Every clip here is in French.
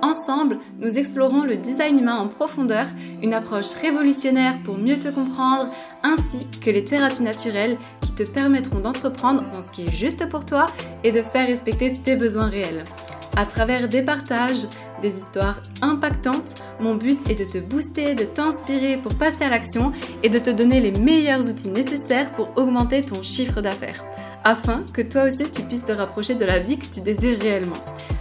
Ensemble, nous explorons le design humain en profondeur, une approche révolutionnaire pour mieux te comprendre, ainsi que les thérapies naturelles qui te permettront d'entreprendre dans ce qui est juste pour toi et de faire respecter tes besoins réels. À travers des partages, des histoires impactantes, mon but est de te booster, de t'inspirer pour passer à l'action et de te donner les meilleurs outils nécessaires pour augmenter ton chiffre d'affaires, afin que toi aussi tu puisses te rapprocher de la vie que tu désires réellement.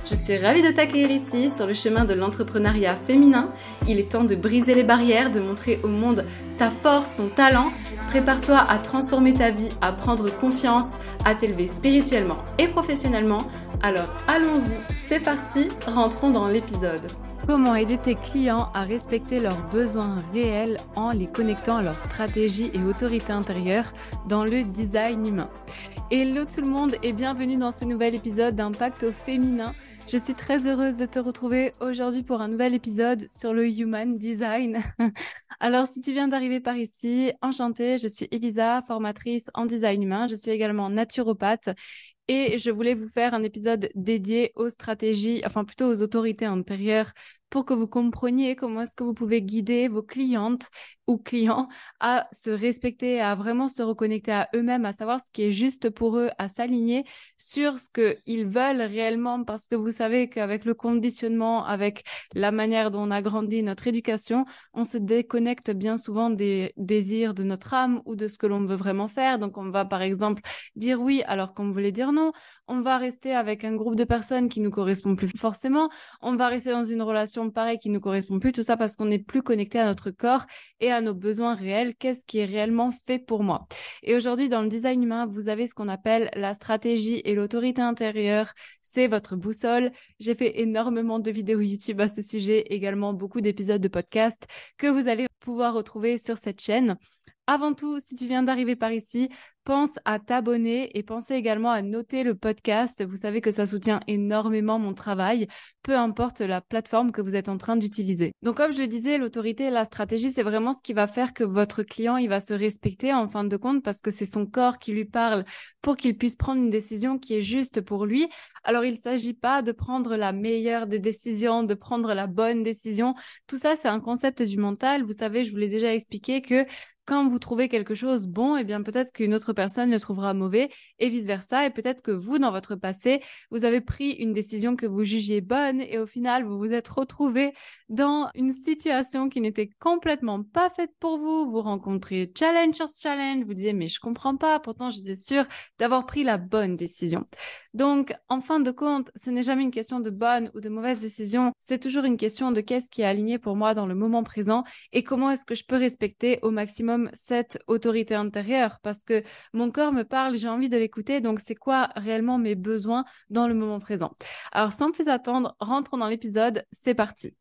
Je suis ravie de t'accueillir ici sur le chemin de l'entrepreneuriat féminin. Il est temps de briser les barrières, de montrer au monde ta force, ton talent. Prépare-toi à transformer ta vie, à prendre confiance, à t'élever spirituellement et professionnellement. Alors allons-y, c'est parti, rentrons dans l'épisode. Comment aider tes clients à respecter leurs besoins réels en les connectant à leur stratégie et autorité intérieure dans le design humain? Hello tout le monde et bienvenue dans ce nouvel épisode d'Impact au féminin. Je suis très heureuse de te retrouver aujourd'hui pour un nouvel épisode sur le Human Design. Alors, si tu viens d'arriver par ici, enchantée, je suis Elisa, formatrice en design humain. Je suis également naturopathe et je voulais vous faire un épisode dédié aux stratégies, enfin plutôt aux autorités intérieures pour que vous compreniez comment est-ce que vous pouvez guider vos clientes ou clients à se respecter, à vraiment se reconnecter à eux-mêmes, à savoir ce qui est juste pour eux, à s'aligner sur ce qu'ils veulent réellement, parce que vous savez qu'avec le conditionnement, avec la manière dont on a grandi notre éducation, on se déconnecte bien souvent des désirs de notre âme ou de ce que l'on veut vraiment faire. Donc on va par exemple dire oui alors qu'on voulait dire non. On va rester avec un groupe de personnes qui nous correspond plus forcément. On va rester dans une relation pareille qui nous correspond plus. Tout ça parce qu'on n'est plus connecté à notre corps et à nos besoins réels, qu'est-ce qui est réellement fait pour moi. Et aujourd'hui, dans le design humain, vous avez ce qu'on appelle la stratégie et l'autorité intérieure. C'est votre boussole. J'ai fait énormément de vidéos YouTube à ce sujet, également beaucoup d'épisodes de podcast que vous allez pouvoir retrouver sur cette chaîne. Avant tout, si tu viens d'arriver par ici, pense à t'abonner et pensez également à noter le podcast. Vous savez que ça soutient énormément mon travail, peu importe la plateforme que vous êtes en train d'utiliser. Donc comme je le disais, l'autorité et la stratégie, c'est vraiment ce qui va faire que votre client, il va se respecter en fin de compte parce que c'est son corps qui lui parle pour qu'il puisse prendre une décision qui est juste pour lui. Alors il ne s'agit pas de prendre la meilleure des décisions, de prendre la bonne décision. Tout ça, c'est un concept du mental. Vous savez, je vous l'ai déjà expliqué que quand vous trouvez quelque chose bon, eh bien peut-être qu'une autre personne le trouvera mauvais et vice-versa. Et peut-être que vous, dans votre passé, vous avez pris une décision que vous jugiez bonne et au final, vous vous êtes retrouvé dans une situation qui n'était complètement pas faite pour vous. Vous rencontrez challenge sur challenge, vous disiez mais je comprends pas, pourtant j'étais sûre d'avoir pris la bonne décision. Donc, en fin de compte, ce n'est jamais une question de bonne ou de mauvaise décision, c'est toujours une question de qu'est-ce qui est aligné pour moi dans le moment présent et comment est-ce que je peux respecter au maximum cette autorité intérieure parce que mon corps me parle, j'ai envie de l'écouter, donc c'est quoi réellement mes besoins dans le moment présent. Alors sans plus attendre, rentrons dans l'épisode, c'est parti.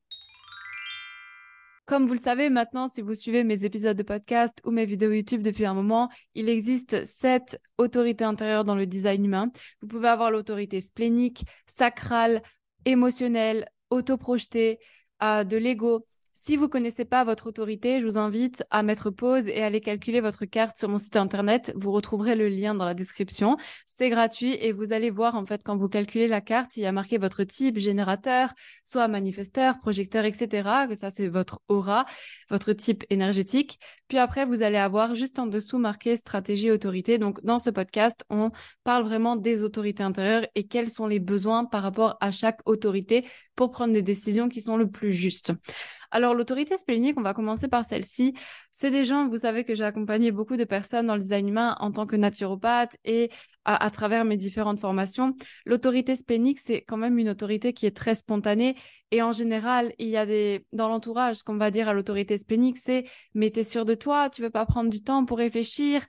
Comme vous le savez maintenant, si vous suivez mes épisodes de podcast ou mes vidéos YouTube depuis un moment, il existe sept autorités intérieures dans le design humain. Vous pouvez avoir l'autorité splénique, sacrale, émotionnelle, autoprojetée, euh, de l'ego, si vous connaissez pas votre autorité, je vous invite à mettre pause et aller calculer votre carte sur mon site internet. Vous retrouverez le lien dans la description. C'est gratuit et vous allez voir en fait quand vous calculez la carte, il y a marqué votre type générateur, soit manifesteur, projecteur, etc. Que ça c'est votre aura, votre type énergétique. Puis après vous allez avoir juste en dessous marqué stratégie autorité. Donc dans ce podcast, on parle vraiment des autorités intérieures et quels sont les besoins par rapport à chaque autorité pour prendre des décisions qui sont le plus justes. Alors, l'autorité splénique, on va commencer par celle-ci. C'est des gens, vous savez que j'ai accompagné beaucoup de personnes dans le design humain en tant que naturopathe et à, travers mes différentes formations. L'autorité splénique, c'est quand même une autorité qui est très spontanée et en général, il y a des, dans l'entourage, ce qu'on va dire à l'autorité splénique, c'est, mais t'es sûr de toi, tu veux pas prendre du temps pour réfléchir,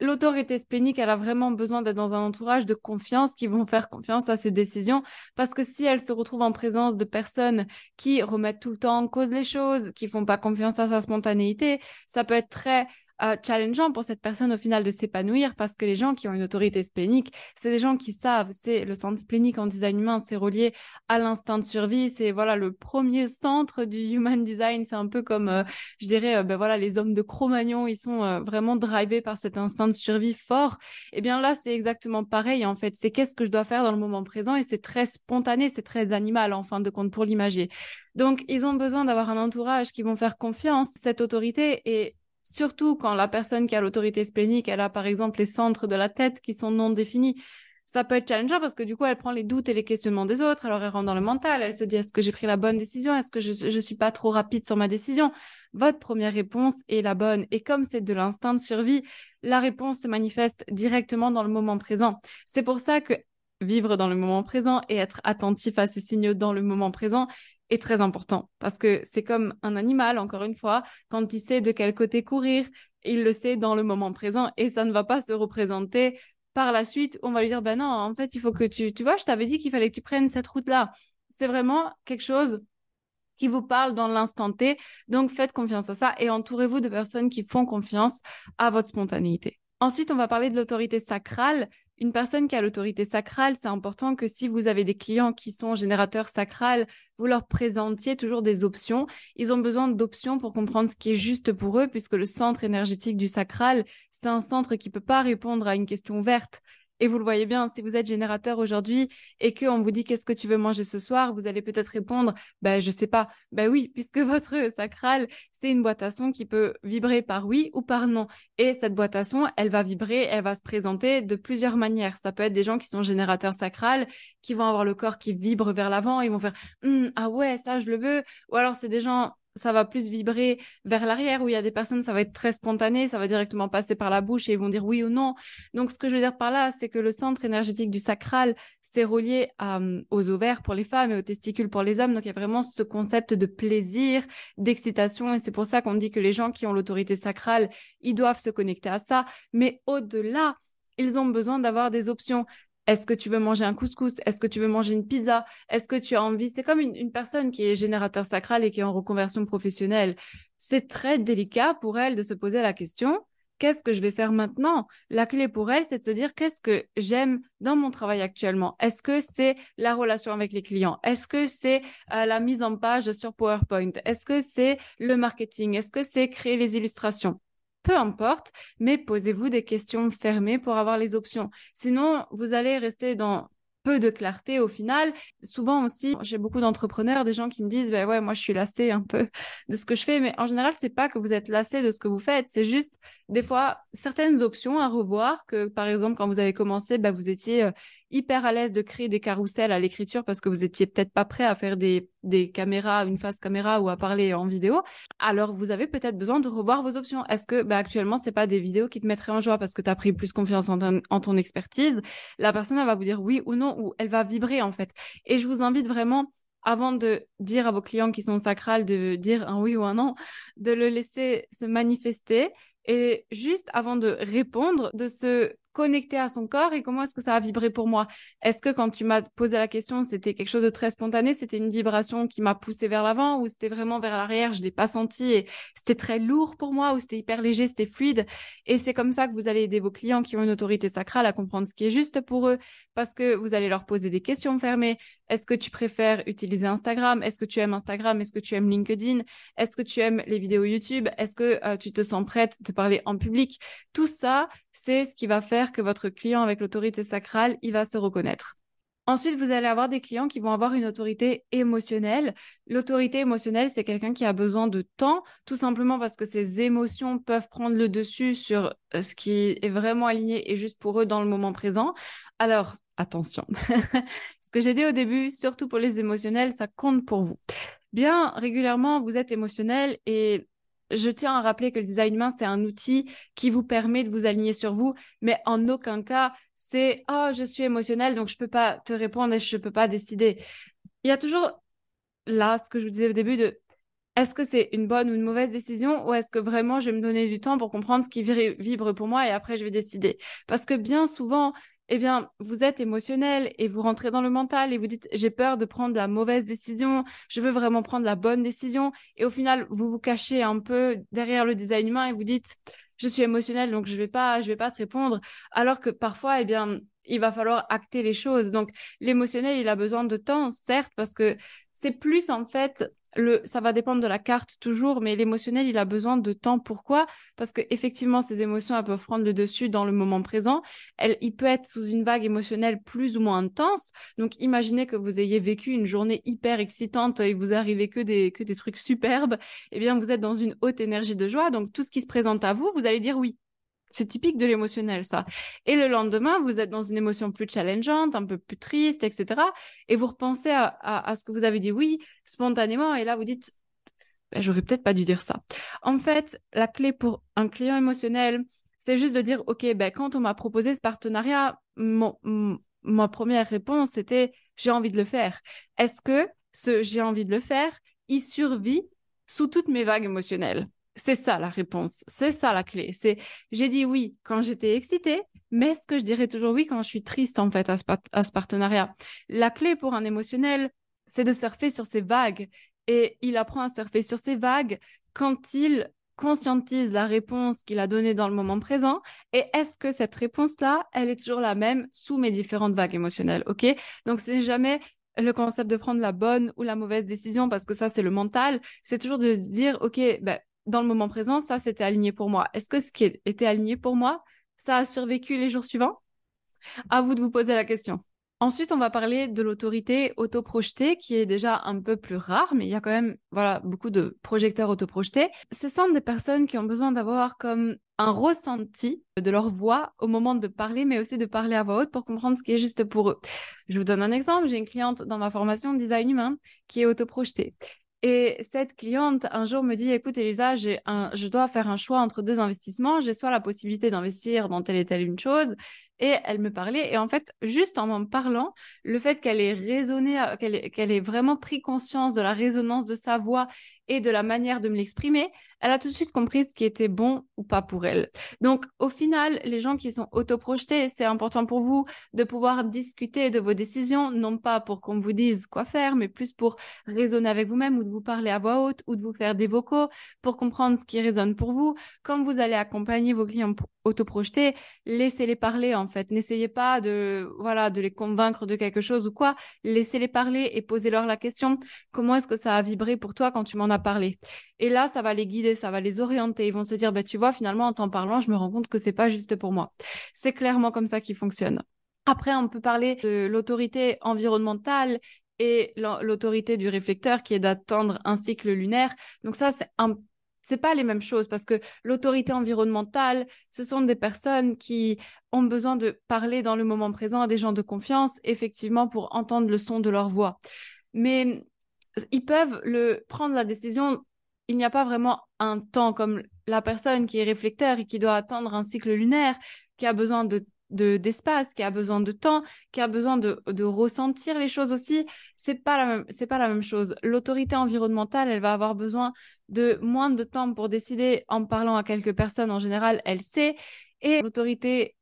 l'autorité splénique, elle a vraiment besoin d'être dans un entourage de confiance qui vont faire confiance à ses décisions. Parce que si elle se retrouve en présence de personnes qui remettent tout le temps en cause les choses, qui font pas confiance à sa spontanéité, ça peut être très euh, challengeant pour cette personne au final de s'épanouir parce que les gens qui ont une autorité splénique, c'est des gens qui savent, c'est le centre splénique en design humain, c'est relié à l'instinct de survie, c'est voilà le premier centre du human design, c'est un peu comme euh, je dirais euh, ben voilà les hommes de Cro-Magnon, ils sont vraiment drivés par cet instinct de survie fort. Et eh bien là, c'est exactement pareil en fait, c'est qu'est-ce que je dois faire dans le moment présent et c'est très spontané, c'est très animal en fin de compte pour l'imager. Donc ils ont besoin d'avoir un entourage qui vont faire confiance cette autorité et surtout quand la personne qui a l'autorité splénique, elle a par exemple les centres de la tête qui sont non définis. Ça peut être challengeant parce que du coup, elle prend les doutes et les questionnements des autres, alors elle rentre dans le mental, elle se dit est-ce que j'ai pris la bonne décision, est-ce que je ne suis pas trop rapide sur ma décision? Votre première réponse est la bonne. Et comme c'est de l'instinct de survie, la réponse se manifeste directement dans le moment présent. C'est pour ça que vivre dans le moment présent et être attentif à ces signaux dans le moment présent, est très important parce que c'est comme un animal, encore une fois, quand il sait de quel côté courir, il le sait dans le moment présent et ça ne va pas se représenter par la suite. On va lui dire, ben non, en fait, il faut que tu, tu vois, je t'avais dit qu'il fallait que tu prennes cette route-là. C'est vraiment quelque chose qui vous parle dans l'instant T. Donc, faites confiance à ça et entourez-vous de personnes qui font confiance à votre spontanéité. Ensuite, on va parler de l'autorité sacrale. Une personne qui a l'autorité sacrale, c'est important que si vous avez des clients qui sont générateurs sacrales, vous leur présentiez toujours des options. Ils ont besoin d'options pour comprendre ce qui est juste pour eux, puisque le centre énergétique du sacral, c'est un centre qui peut pas répondre à une question ouverte. Et vous le voyez bien, si vous êtes générateur aujourd'hui et qu'on vous dit qu'est-ce que tu veux manger ce soir, vous allez peut-être répondre, ben je sais pas. Ben oui, puisque votre sacral, c'est une boîte à son qui peut vibrer par oui ou par non. Et cette boîte à son, elle va vibrer, elle va se présenter de plusieurs manières. Ça peut être des gens qui sont générateurs sacral, qui vont avoir le corps qui vibre vers l'avant, ils vont faire, hum, ah ouais, ça je le veux. Ou alors c'est des gens ça va plus vibrer vers l'arrière, où il y a des personnes, ça va être très spontané, ça va directement passer par la bouche et ils vont dire oui ou non. Donc, ce que je veux dire par là, c'est que le centre énergétique du sacral, c'est relié aux ovaires pour les femmes et aux testicules pour les hommes. Donc, il y a vraiment ce concept de plaisir, d'excitation. Et c'est pour ça qu'on dit que les gens qui ont l'autorité sacrale, ils doivent se connecter à ça. Mais au-delà, ils ont besoin d'avoir des options. Est-ce que tu veux manger un couscous? Est-ce que tu veux manger une pizza? Est-ce que tu as envie? C'est comme une, personne qui est générateur sacral et qui est en reconversion professionnelle. C'est très délicat pour elle de se poser la question qu'est-ce que je vais faire maintenant? La clé pour elle, c'est de se dire qu'est-ce que j'aime dans mon travail actuellement? Est-ce que c'est la relation avec les clients? Est-ce que c'est euh, la mise en page sur PowerPoint? Est-ce que c'est le marketing? Est-ce que c'est créer les illustrations? Peu importe, mais posez-vous des questions fermées pour avoir les options. Sinon, vous allez rester dans peu de clarté au final. Souvent aussi, j'ai beaucoup d'entrepreneurs, des gens qui me disent, ben ouais, moi je suis lassé un peu de ce que je fais, mais en général, c'est pas que vous êtes lassé de ce que vous faites, c'est juste des fois certaines options à revoir que par exemple quand vous avez commencé, ben, vous étiez euh, hyper à l'aise de créer des carousels à l'écriture parce que vous étiez peut-être pas prêt à faire des, des caméras, une face caméra ou à parler en vidéo, alors vous avez peut-être besoin de revoir vos options. Est-ce que bah, actuellement c'est pas des vidéos qui te mettraient en joie parce que tu as pris plus confiance en, en ton expertise? La personne elle va vous dire oui ou non ou elle va vibrer en fait. Et je vous invite vraiment avant de dire à vos clients qui sont sacrales de dire un oui ou un non, de le laisser se manifester et juste avant de répondre, de se connecter à son corps et comment est-ce que ça a vibré pour moi? Est-ce que quand tu m'as posé la question, c'était quelque chose de très spontané, c'était une vibration qui m'a poussé vers l'avant ou c'était vraiment vers l'arrière, je l'ai pas senti et c'était très lourd pour moi ou c'était hyper léger, c'était fluide? Et c'est comme ça que vous allez aider vos clients qui ont une autorité sacrale à comprendre ce qui est juste pour eux parce que vous allez leur poser des questions fermées. Est-ce que tu préfères utiliser Instagram? Est-ce que tu aimes Instagram? Est-ce que tu aimes LinkedIn? Est-ce que tu aimes les vidéos YouTube? Est-ce que euh, tu te sens prête de parler en public? Tout ça, c'est ce qui va faire que votre client avec l'autorité sacrale, il va se reconnaître. Ensuite, vous allez avoir des clients qui vont avoir une autorité émotionnelle. L'autorité émotionnelle, c'est quelqu'un qui a besoin de temps, tout simplement parce que ses émotions peuvent prendre le dessus sur euh, ce qui est vraiment aligné et juste pour eux dans le moment présent. Alors, attention. ce que j'ai dit au début, surtout pour les émotionnels, ça compte pour vous. Bien régulièrement, vous êtes émotionnel et je tiens à rappeler que le design humain, c'est un outil qui vous permet de vous aligner sur vous, mais en aucun cas, c'est oh, je suis émotionnel, donc je ne peux pas te répondre et je ne peux pas décider. Il y a toujours là ce que je vous disais au début de est-ce que c'est une bonne ou une mauvaise décision ou est-ce que vraiment je vais me donner du temps pour comprendre ce qui vibre pour moi et après je vais décider? Parce que bien souvent, eh bien, vous êtes émotionnel et vous rentrez dans le mental et vous dites j'ai peur de prendre la mauvaise décision, je veux vraiment prendre la bonne décision et au final, vous vous cachez un peu derrière le design humain et vous dites je suis émotionnel, donc je vais pas, je vais pas te répondre. Alors que parfois, eh bien, il va falloir acter les choses. Donc, l'émotionnel, il a besoin de temps, certes, parce que c'est plus en fait le, ça va dépendre de la carte toujours, mais l'émotionnel, il a besoin de temps. Pourquoi? Parce que effectivement, ces émotions, elles peuvent prendre le dessus dans le moment présent. Elle, il peut être sous une vague émotionnelle plus ou moins intense. Donc, imaginez que vous ayez vécu une journée hyper excitante et vous arrivez que des que des trucs superbes. Eh bien, vous êtes dans une haute énergie de joie. Donc, tout ce qui se présente à vous, vous allez dire oui. C'est typique de l'émotionnel, ça. Et le lendemain, vous êtes dans une émotion plus challengeante, un peu plus triste, etc. Et vous repensez à, ce que vous avez dit oui spontanément, et là, vous dites, ben, j'aurais peut-être pas dû dire ça. En fait, la clé pour un client émotionnel, c'est juste de dire, OK, ben, quand on m'a proposé ce partenariat, ma première réponse, c'était, j'ai envie de le faire. Est-ce que ce j'ai envie de le faire, il survit sous toutes mes vagues émotionnelles? C'est ça la réponse, c'est ça la clé. C'est j'ai dit oui quand j'étais excitée, mais est-ce que je dirais toujours oui quand je suis triste en fait à ce, partenariat. La clé pour un émotionnel, c'est de surfer sur ces vagues. Et il apprend à surfer sur ces vagues quand il conscientise la réponse qu'il a donnée dans le moment présent. Et est-ce que cette réponse-là, elle est toujours la même sous mes différentes vagues émotionnelles, ok? Donc c'est jamais le concept de prendre la bonne ou la mauvaise décision parce que ça c'est le mental, c'est toujours de se dire ok ben dans le moment présent, ça, c'était aligné pour moi. Est-ce que ce qui était aligné pour moi, ça a survécu les jours suivants? À vous de vous poser la question. Ensuite, on va parler de l'autorité autoprojetée, qui est déjà un peu plus rare, mais il y a quand même, voilà, beaucoup de projecteurs autoprojetés. Ce sont des personnes qui ont besoin d'avoir comme un ressenti de leur voix au moment de parler, mais aussi de parler à voix haute pour comprendre ce qui est juste pour eux. Je vous donne un exemple. J'ai une cliente dans ma formation design humain qui est autoprojetée. Et cette cliente, un jour, me dit, écoute, Elisa, je dois faire un choix entre deux investissements. J'ai soit la possibilité d'investir dans telle et telle une chose, et elle me parlait. Et en fait, juste en m'en parlant, le fait qu'elle ait raisonné, qu'elle ait vraiment pris conscience de la résonance de sa voix et de la manière de me l'exprimer, elle a tout de suite compris ce qui était bon ou pas pour elle. Donc, au final, les gens qui sont autoprojetés, c'est important pour vous de pouvoir discuter de vos décisions, non pas pour qu'on vous dise quoi faire, mais plus pour raisonner avec vous-même ou de vous parler à voix haute ou de vous faire des vocaux pour comprendre ce qui résonne pour vous. Quand vous allez accompagner vos clients autoprojetés, laissez-les parler en fait. N'essayez pas de voilà de les convaincre de quelque chose ou quoi. Laissez-les parler et posez-leur la question comment est-ce que ça a vibré pour toi quand tu m'en as parlé? Et là, ça va les guider, ça va les orienter. Ils vont se dire bah tu vois finalement en t'en parlant, je me rends compte que c'est pas juste pour moi. C'est clairement comme ça qu'il fonctionne. Après, on peut parler de l'autorité environnementale et l'autorité du réflecteur qui est d'attendre un cycle lunaire. Donc ça, c'est un c'est pas les mêmes choses parce que l'autorité environnementale, ce sont des personnes qui ont besoin de parler dans le moment présent à des gens de confiance, effectivement, pour entendre le son de leur voix. Mais ils peuvent le prendre la décision. Il n'y a pas vraiment un temps comme la personne qui est réflecteur et qui doit attendre un cycle lunaire, qui a besoin de d'espace, qui a besoin de temps, qui a besoin de, de ressentir les choses aussi, c'est pas la même c'est pas la même chose. L'autorité environnementale, elle va avoir besoin de moins de temps pour décider en parlant à quelques personnes. En général, elle sait. Et l'autorité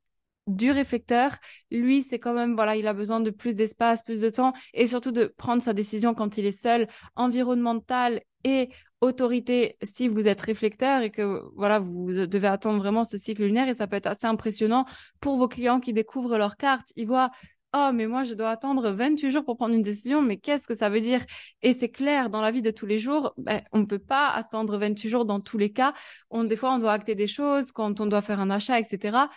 du réflecteur, lui, c'est quand même, voilà, il a besoin de plus d'espace, plus de temps et surtout de prendre sa décision quand il est seul, environnemental et autorité si vous êtes réflecteur et que voilà vous devez attendre vraiment ce cycle lunaire et ça peut être assez impressionnant pour vos clients qui découvrent leur carte ils voient oh mais moi je dois attendre 28 jours pour prendre une décision, mais qu'est-ce que ça veut dire? Et c'est clair, dans la vie de tous les jours, ben, on ne peut pas attendre 28 jours dans tous les cas. On, des fois, on doit acter des choses quand on doit faire un achat, etc.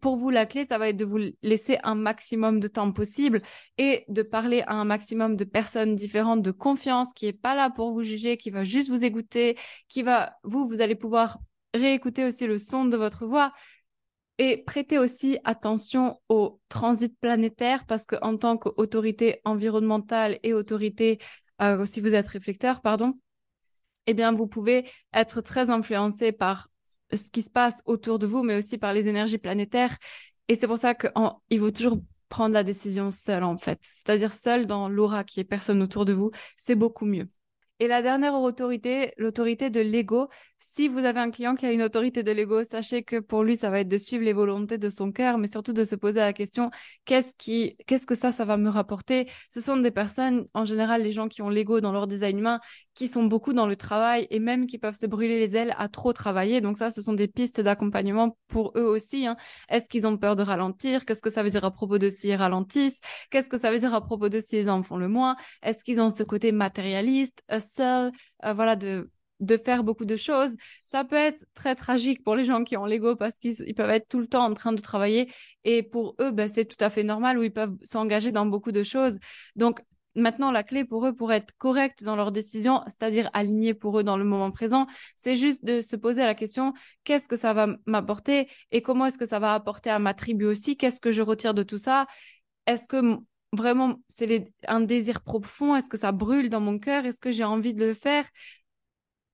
Pour vous, la clé, ça va être de vous laisser un maximum de temps possible et de parler à un maximum de personnes différentes de confiance qui est pas là pour vous juger, qui va juste vous écouter, qui va, vous, vous allez pouvoir réécouter aussi le son de votre voix et prêtez aussi attention au transit planétaire parce qu'en tant qu'autorité environnementale et autorité, euh, si vous êtes réflecteur, pardon, eh bien, vous pouvez être très influencé par ce qui se passe autour de vous, mais aussi par les énergies planétaires. Et c'est pour ça qu'il faut toujours prendre la décision seul, en fait. C'est-à-dire seul dans l'aura qui est personne autour de vous, c'est beaucoup mieux. Et la dernière autorité, l'autorité de l'ego, Si vous avez un client qui a une autorité de l'ego, sachez que pour lui, ça va être de suivre les volontés de son cœur, mais surtout de se poser la question qu'est-ce qui, qu'est-ce que ça, ça va me rapporter? Ce sont des personnes, en général, les gens qui ont l'ego dans leur design humain, qui sont beaucoup dans le travail et même qui peuvent se brûler les ailes à trop travailler. Donc ça, ce sont des pistes d'accompagnement pour eux aussi. Hein. Est-ce qu'ils ont peur de ralentir? Qu'est-ce que ça veut dire à propos de s'ils ralentissent? Qu'est-ce que ça veut dire à propos de s'ils en font le moins? Est-ce qu'ils ont ce côté matérialiste, seul, euh, voilà, de de faire beaucoup de choses, ça peut être très tragique pour les gens qui ont l'ego parce qu'ils peuvent être tout le temps en train de travailler et pour eux, ben, c'est tout à fait normal où ils peuvent s'engager dans beaucoup de choses. Donc, maintenant, la clé pour eux pour être corrects dans leurs décisions, c'est-à-dire alignés pour eux dans le moment présent, c'est juste de se poser la question, qu'est-ce que ça va m'apporter et comment est-ce que ça va apporter à ma tribu aussi? Qu'est-ce que je retire de tout ça? Est-ce que vraiment c'est un désir profond? Est-ce que ça brûle dans mon cœur? Est-ce que j'ai envie de le faire?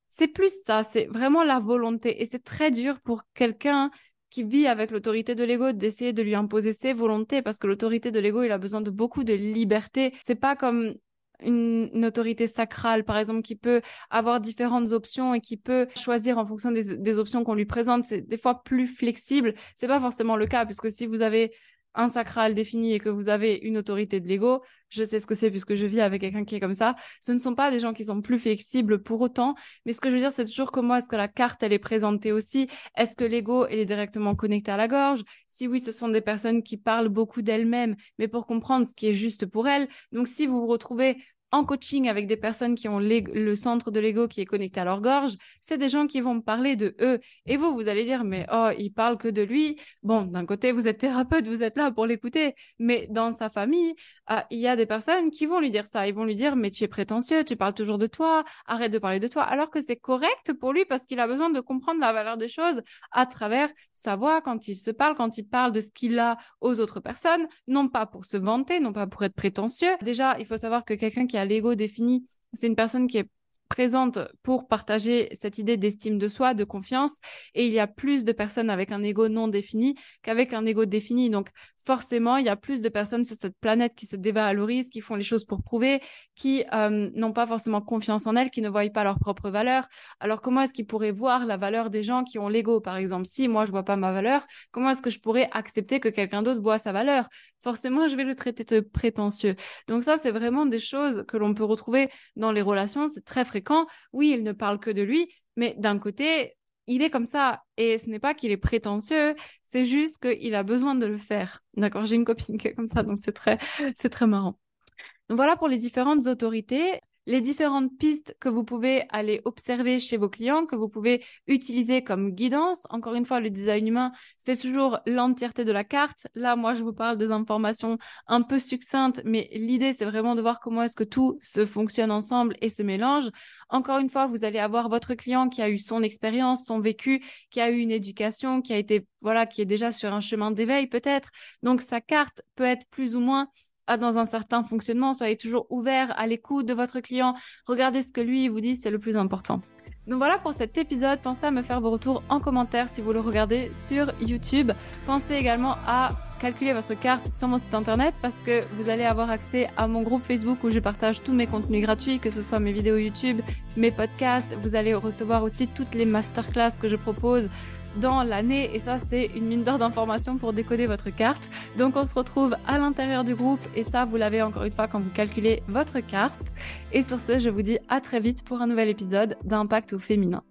C'est plus ça, c'est vraiment la volonté. Et c'est très dur pour quelqu'un qui vit avec l'autorité de l'ego d'essayer de lui imposer ses volontés parce que l'autorité de l'ego, il a besoin de beaucoup de liberté. C'est pas comme une, autorité sacrale, par exemple, qui peut avoir différentes options et qui peut choisir en fonction des, des options qu'on lui présente. C'est des fois plus flexible. C'est pas forcément le cas puisque si vous avez un sacral défini et que vous avez une autorité de l'ego, je sais ce que c'est puisque je vis avec quelqu'un qui est comme ça, ce ne sont pas des gens qui sont plus flexibles pour autant, mais ce que je veux dire, c'est toujours comment est-ce que la carte, elle est présentée aussi, est-ce que l'ego, elle est directement connecté à la gorge, si oui, ce sont des personnes qui parlent beaucoup d'elles-mêmes, mais pour comprendre ce qui est juste pour elles, donc si vous vous retrouvez en coaching avec des personnes qui ont le centre de l'ego qui est connecté à leur gorge, c'est des gens qui vont me parler de eux. Et vous, vous allez dire, mais oh, il parle que de lui. Bon, d'un côté, vous êtes thérapeute, vous êtes là pour l'écouter. Mais dans sa famille, ah, il y a des personnes qui vont lui dire ça. Ils vont lui dire, mais tu es prétentieux, tu parles toujours de toi, arrête de parler de toi. Alors que c'est correct pour lui parce qu'il a besoin de comprendre la valeur des choses à travers sa voix quand il se parle, quand il parle de ce qu'il a aux autres personnes, non pas pour se vanter, non pas pour être prétentieux. Déjà, il faut savoir que quelqu'un qui l'ego défini, c'est une personne qui est présente pour partager cette idée d'estime de soi, de confiance. Et il y a plus de personnes avec un ego non défini qu'avec un ego défini. Donc, forcément, il y a plus de personnes sur cette planète qui se dévalorisent, qui font les choses pour prouver, qui euh, n'ont pas forcément confiance en elles, qui ne voient pas leur propre valeur. Alors, comment est-ce qu'ils pourraient voir la valeur des gens qui ont l'ego, par exemple? Si moi, je vois pas ma valeur, comment est-ce que je pourrais accepter que quelqu'un d'autre voit sa valeur? Forcément, je vais le traiter de prétentieux. Donc ça, c'est vraiment des choses que l'on peut retrouver dans les relations. C'est très fréquent. Oui, il ne parle que de lui, mais d'un côté, il est comme ça. Et ce n'est pas qu'il est prétentieux, c'est juste qu'il a besoin de le faire. D'accord J'ai une copine qui est comme ça, donc c'est très, c'est très marrant. Donc voilà pour les différentes autorités les différentes pistes que vous pouvez aller observer chez vos clients, que vous pouvez utiliser comme guidance. Encore une fois, le design humain, c'est toujours l'entièreté de la carte. Là, moi, je vous parle des informations un peu succinctes, mais l'idée, c'est vraiment de voir comment est-ce que tout se fonctionne ensemble et se mélange. Encore une fois, vous allez avoir votre client qui a eu son expérience, son vécu, qui a eu une éducation, qui a été, voilà, qui est déjà sur un chemin d'éveil peut-être. Donc, sa carte peut être plus ou moins dans un certain fonctionnement. Soyez toujours ouvert à l'écoute de votre client. Regardez ce que lui vous dit, c'est le plus important. Donc voilà pour cet épisode. Pensez à me faire vos retours en commentaire si vous le regardez sur YouTube. Pensez également à calculer votre carte sur mon site internet parce que vous allez avoir accès à mon groupe Facebook où je partage tous mes contenus gratuits, que ce soit mes vidéos YouTube, mes podcasts. Vous allez recevoir aussi toutes les masterclass que je propose dans l'année et ça c'est une mine d'or d'informations pour décoder votre carte. Donc on se retrouve à l'intérieur du groupe et ça vous l'avez encore une fois quand vous calculez votre carte. Et sur ce, je vous dis à très vite pour un nouvel épisode d'Impact au féminin.